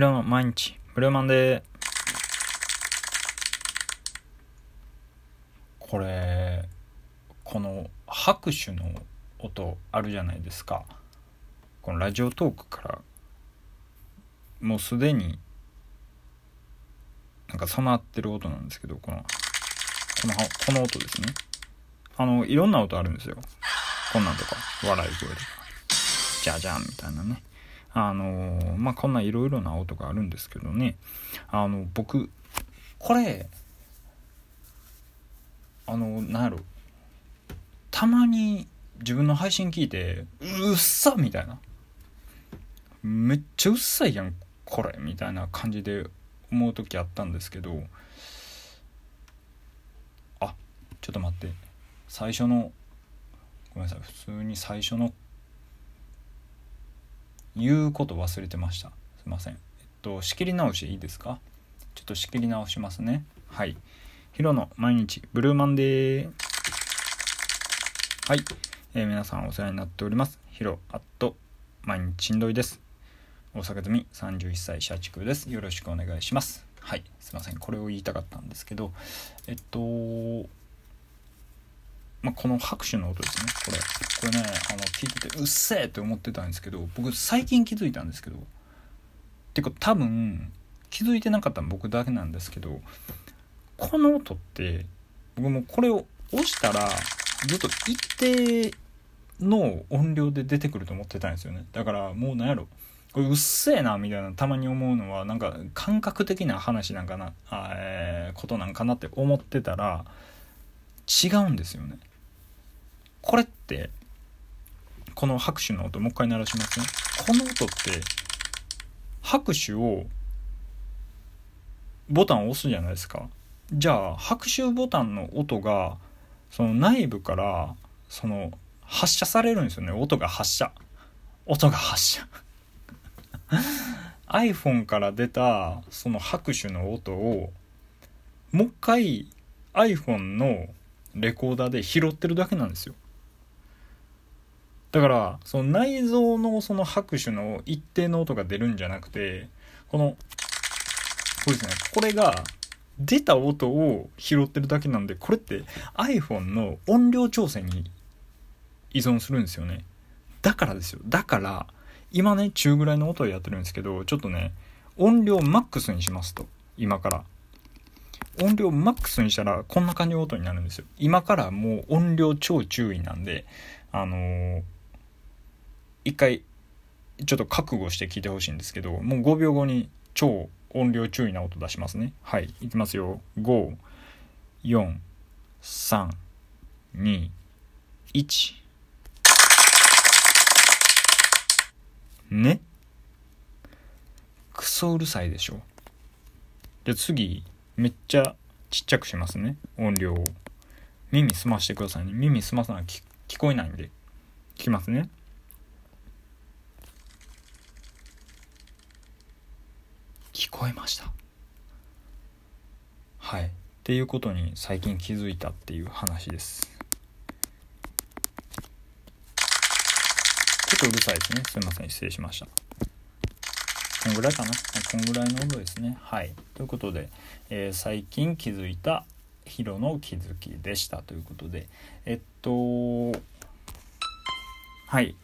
ヒロの毎日、ブルーマンでこれ、この拍手の音あるじゃないですか。このラジオトークから、もうすでに、なんか備わってる音なんですけど、この、この、この音ですね。あの、いろんな音あるんですよ。こんなんとか、笑い声とか、じゃじゃんみたいなね。あのまあ、こんないろいろな音があるんですけどね。あの、僕、これ、あの、なんやろ。たまに自分の配信聞いて、うっさみたいな。めっちゃうっさいやん、これみたいな感じで思う時あったんですけど、あ、ちょっと待って。最初の、ごめんなさい。普通に最初の言うこと忘れてました。すいません。えっと仕切り直しいいですか？ちょっと仕切り直しますね。はい。ヒロの毎日ブルーマンデー。はい、えー、皆さんお世話になっております。ヒロアット毎日しんどいです。大阪済み31歳社畜です。よろしくお願いします。はい。すいません。これを言いたかったんですけどえっとまあ、この拍手の音ですね。これ。これねあの聞いててうっせえって思ってたんですけど僕最近気づいたんですけどてか多分気づいてなかったの僕だけなんですけどこの音って僕もこれを押したらずっと一定の音量で出てくると思ってたんですよね。だからもう何やろ。これうっせえなみたいなたまに思うのはなんか感覚的な話なんかなあ、え、ことなんかなって思ってたら違うんですよね。これってこの拍手の音もう一回鳴らしますね。この音って拍手をボタンを押すじゃないですか。じゃあ拍手ボタンの音がその内部からその発射されるんですよね。音が発射。音が発射。iPhone から出たその拍手の音をもう一回 iPhone のレコーダーで拾ってるだけなんですよ。だからその内臓のその拍手の一定の音が出るんじゃなくてこのそうですねこれが出た音を拾ってるだけなんでこれって iPhone の音量調整に依存するんですよね。だからですよ。だから今ね中ぐらいの音をやってるんですけどちょっとね音量マックスにしますと今から。音量マックスにしたらこんな感じの音になるんですよ。今からもう音量超注意なんであのー一回ちょっと覚悟して聞いてほしいんですけどもう5秒後に超音量注意な音出しますね。はいいきますよ。54321ね。クソうるさいでしょ。じゃ次めっちゃちっちゃくしますね。音量を。耳澄ましてくださいね。耳澄まさない聞こえないんで。聞きますね。聞こえました。はい。っていうことに最近気づいたっていう話です。ちょっとうるさいですね。すいません。失礼しました。こんぐらいかな。こんぐらいの音ですね。はい。ということで、えー、最近気づいたヒロの気づきでしたということで。えっとはい。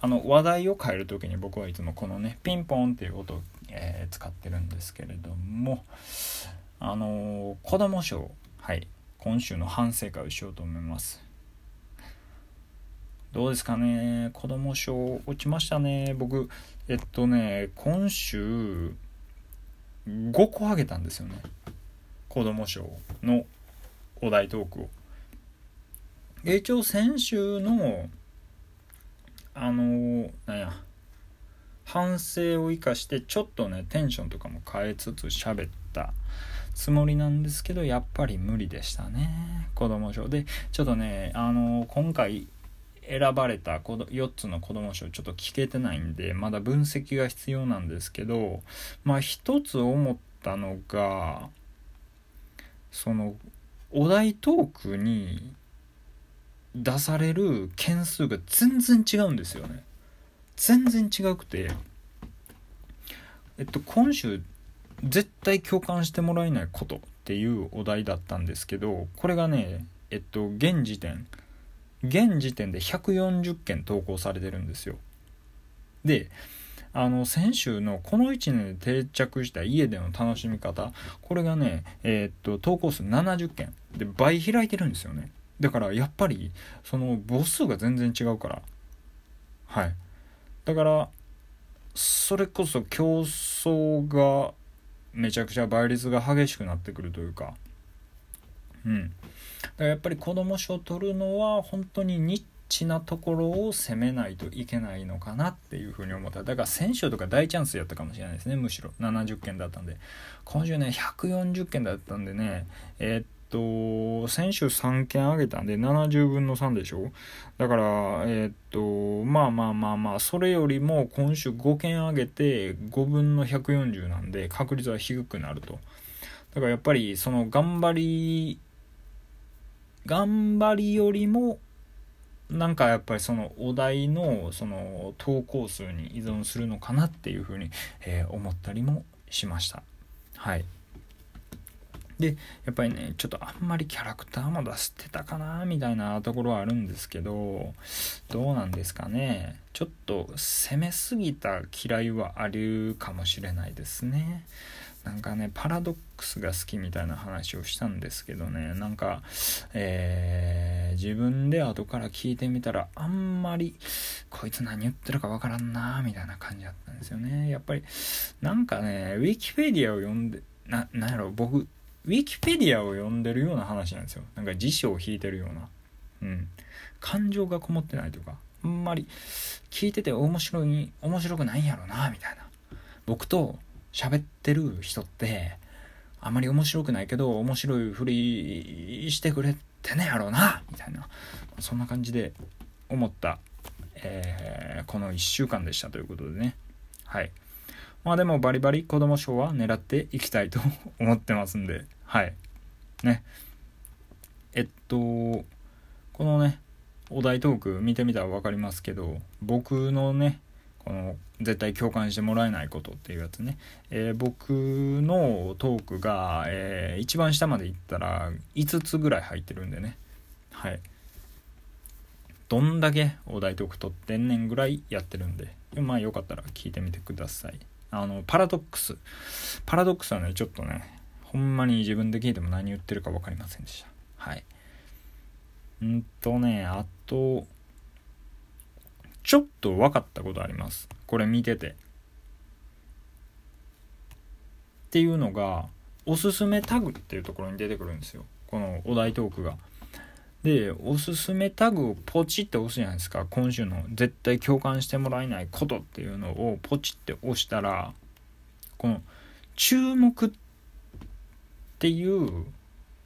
あの話題を変える時に僕はいつもこのねピンポンっていう音をえー、使ってるんですけれどもあのー、子供賞はい今週の反省会をしようと思います。どうですかね？子供賞落ちましたね？僕えっとね今週5個あげたんですよね。子供賞のお題トークを。一応先週のあのー、なんや反省を生かしてちょっとねテンションとかも変えつつ喋ったつもりなんですけどやっぱり無理でしたね子供賞でちょっとねあの今回選ばれた4つの子供賞ちょっと聞けてないんでまだ分析が必要なんですけどまあ一つ思ったのがそのお題トークに出される件数が全然違うんですよね。全然違くてえっと今週絶対共感してもらえないことっていうお題だったんですけどこれがねえっと現時点現時点で140件投稿されてるんですよ。であの先週のこの1年で定着した家での楽しみ方これがねえー、っと投稿数70件で倍開いてるんですよね。だからやっぱりその母数が全然違うから。はい。だからそれこそ競争がめちゃくちゃ倍率が激しくなってくるというか。うん。だからやっぱり子供賞を取るのは本当にニッチなところを攻めないといけないのかなっていうふうに思った。だから先週とか大チャンスやったかもしれないですねむしろ。70件だったんで。今週ね140件だったんでねえー、っと、先週3件あげたんで70分の3でしょ？だから、え、っと、まあまあまあまあ、それよりも今週5件あげて5分の140なんで確率は低くなると。だからやっぱりその頑張り、頑張りよりもなんかやっぱりそのお題のその投稿数に依存するのかなっていうふうに、えー、思ったりもしました。はい。でやっぱりねちょっとあんまりキャラクターも出してたかなみたいなところはあるんですけどどうなんですかね。ちょっと攻めすぎた嫌いはあるかもしれないですね。なんかねパラドックスが好きみたいな話をしたんですけどね。なんか、えー、自分で後から聞いてみたらあんまりこいつ何言ってるかわからんなみたいな感じだったんですよね。やっぱりなんかねウィキペディアを読んでななんやろ僕ウィキペディアを読んでるような話なんですよ。なんか辞書を引いてるような。うん。感情がこもってないとか、あんまり聞いてて面白い、面白くないんやろな、みたいな。僕と喋ってる人って、あんまり面白くないけど、面白いふりしてくれてねやろうな、みたいな。そんな感じで思った、えー、この1週間でしたということでね。はい。まあでもバリバリ子供賞は狙っていきたいと思ってますんで、はい。ね。えっと、このね、お題トーク見てみたら分かりますけど、僕のね、この絶対共感してもらえないことっていうやつね、えー、僕のトークが、えー、一番下までいったら5つぐらい入ってるんでね。はい。どんだけお題トーク取ってんねんぐらいやってるんで。まあよかったら聞いてみてください。あのパラドックス。パラドックスはねちょっとねほんまに自分で聞いても何言ってるか分かりませんでした。はい。んとね、あと、ちょっと分かったことあります。これ見てて。っていうのが、おすすめタグっていうところに出てくるんですよ。このお題トークが。で、おすすめタグをポチって押すじゃないですか。今週の絶対共感してもらえないことっていうのをポチって押したら、この注目ってっていう、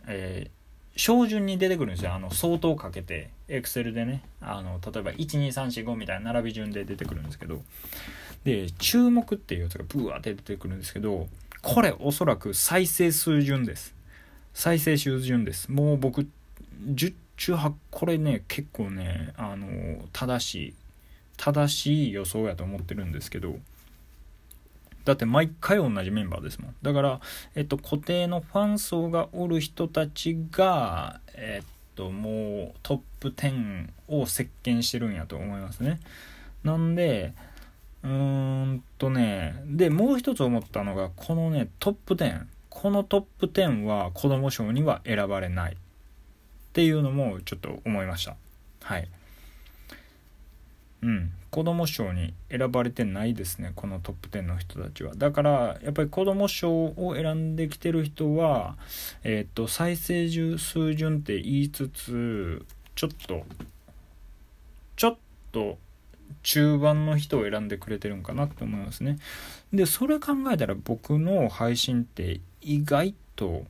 えー、照準に出てくるんですよ。あの、相当かけて、エクセルでね、あの、例えば、1、2、3、4、5みたいな並び順で出てくるんですけど、で、注目っていうやつがブワーって出てくるんですけど、これおそらく再生数順です。再生数順です。もう僕、10中8、これね、結構ね、あの、正しい、正しい予想やと思ってるんですけど、だって毎回同じメンバーですもん。だから、えっと、固定のファン層がおる人たちが、えっと、もうトップ10を席巻してるんやと思いますね。なんで、うーんとね、で、もう一つ思ったのが、このね、トップ10。このトップ10は子供賞には選ばれない。っていうのもちょっと思いました。はい。うん。子供賞に選ばれてないですねこのトップ10の人たちは。だからやっぱり子供賞を選んできてる人はえっ、と再生数順って言いつつちょっとちょっと中盤の人を選んでくれてるんかなって思いますね。でそれ考えたら僕の配信って意外と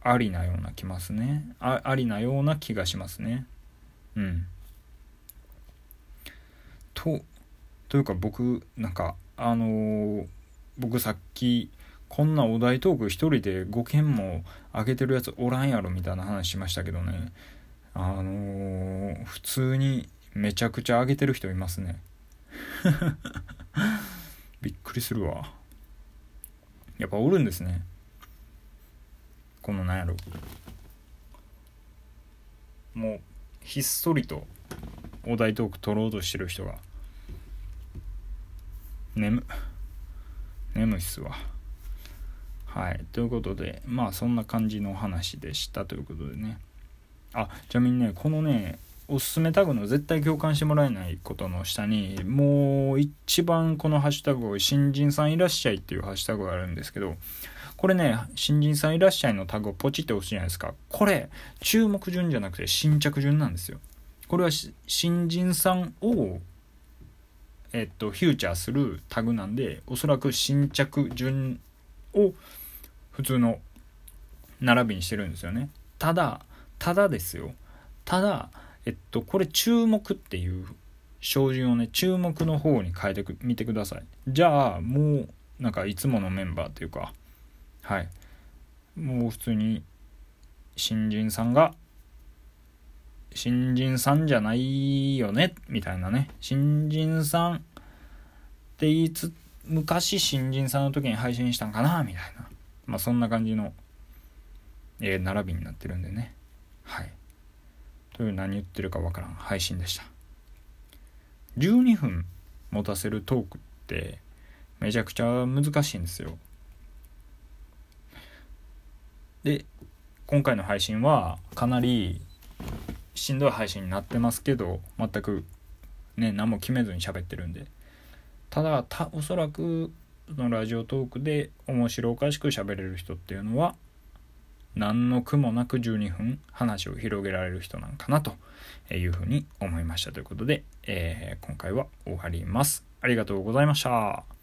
ありなような気ますね。ありなような気がしますね。うん。とというか僕なんかあのー、僕さっきこんなお題トーク1人で5件も上げてるやつおらんやろみたいな話しましたけどね。あのー、普通にめちゃくちゃ上げてる人いますね。びっくりするわ。やっぱおるんですね。このなんやろ。もうひっそりとお題トーク取ろうとしてる人が。眠。眠いっすわ。はい。ということでまあそんな感じの話でした。ということでね。あちなみにねこのねおすすめタグの絶対共感してもらえないことの下にもう一番このハッシュタグを新人さんいらっしゃいっていうハッシュタグがあるんですけどこれね新人さんいらっしゃいのタグをポチって押すじゃないですか。これ注目順じゃなくて新着順なんですよ。これは新人さんをえっとフューチャーするタグなんでおそらく新着順を普通の並びにしてるんですよねただただですよただえっと、これ注目っていう照準をね、注目の方に変えてみてください。じゃあ、もう、なんかいつものメンバーっていうか、はい。もう普通に、新人さんが、新人さんじゃないよね、みたいなね。新人さんって言いつ、昔新人さんの時に配信したんかな、みたいな。まあそんな感じの、えー、並びになってるんでね。はい。という何言ってるかわからん配信でした12分持たせるトークってめちゃくちゃ難しいんですよで今回の配信はかなりしんどい配信になってますけど全くね何も決めずに喋ってるんでただたおそらくのラジオトークで面白おかしく喋れる人っていうのは何の苦もなく12分話を広げられる人なんかなというふうに思いましたということで、えー、今回は終わります。ありがとうございました。